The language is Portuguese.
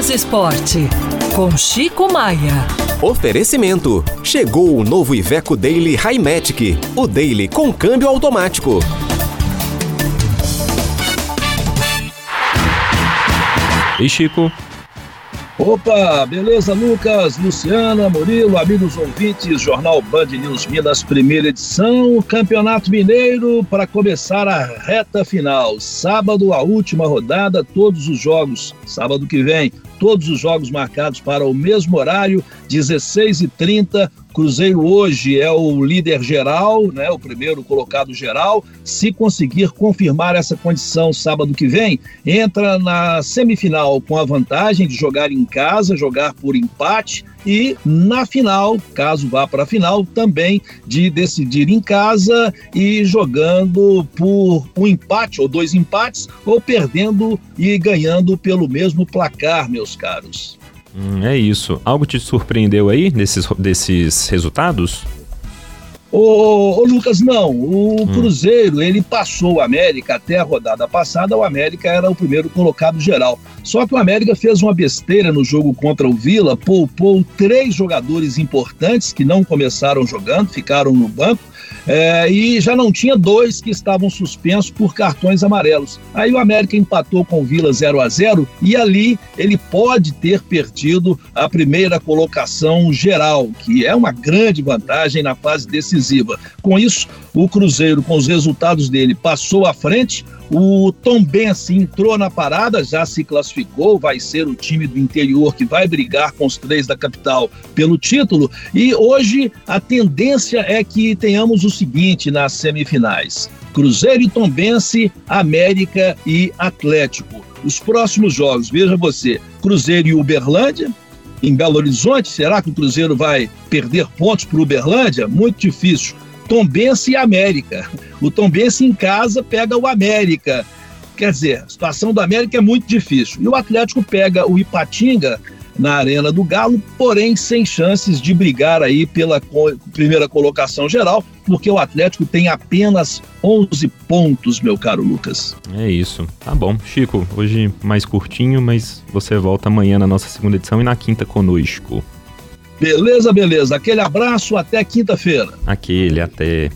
Lucas Esporte, com Chico Maia. Oferecimento. Chegou o novo Iveco Daily Highmatic. O Daily com câmbio automático. E Chico? Opa, beleza, Lucas, Luciana, Murilo, amigos ouvintes, Jornal Band News Minas, primeira edição, Campeonato Mineiro para começar a reta final. Sábado, a última rodada, todos os jogos. Sábado que vem, todos os jogos marcados para o mesmo horário, 16h30. Cruzeiro hoje é o líder geral, né, o primeiro colocado geral. Se conseguir confirmar essa condição sábado que vem, entra na semifinal com a vantagem de jogar em casa, jogar por empate e na final, caso vá para a final, também de decidir em casa e jogando por um empate ou dois empates ou perdendo e ganhando pelo mesmo placar, meus caros. Hum, é isso. Algo te surpreendeu aí desses, desses resultados? Ô, ô, Lucas, não. O hum. Cruzeiro, ele passou o América até a rodada passada. O América era o primeiro colocado geral. Só que o América fez uma besteira no jogo contra o Vila, poupou três jogadores importantes que não começaram jogando, ficaram no banco é, e já não tinha dois que estavam suspensos por cartões amarelos. Aí o América empatou com o Vila 0 a 0 e ali ele pode ter perdido a primeira colocação geral, que é uma grande vantagem na fase decisiva. Com isso, o Cruzeiro, com os resultados dele, passou à frente. O Tom Benz entrou na parada, já se classificou, vai ser o time do interior que vai brigar com os três da capital pelo título. E hoje a tendência é que tenhamos o seguinte nas semifinais: Cruzeiro e Tombense, América e Atlético. Os próximos jogos, veja você: Cruzeiro e Uberlândia, em Belo Horizonte. Será que o Cruzeiro vai perder pontos para o Uberlândia? Muito difícil. Tombense e América. O Tombense em casa pega o América. Quer dizer, a situação do América é muito difícil. E o Atlético pega o Ipatinga na Arena do Galo, porém sem chances de brigar aí pela primeira colocação geral, porque o Atlético tem apenas 11 pontos, meu caro Lucas. É isso. Tá bom. Chico, hoje mais curtinho, mas você volta amanhã na nossa segunda edição e na quinta conosco. Beleza, beleza. Aquele abraço, até quinta-feira. Aquele, até.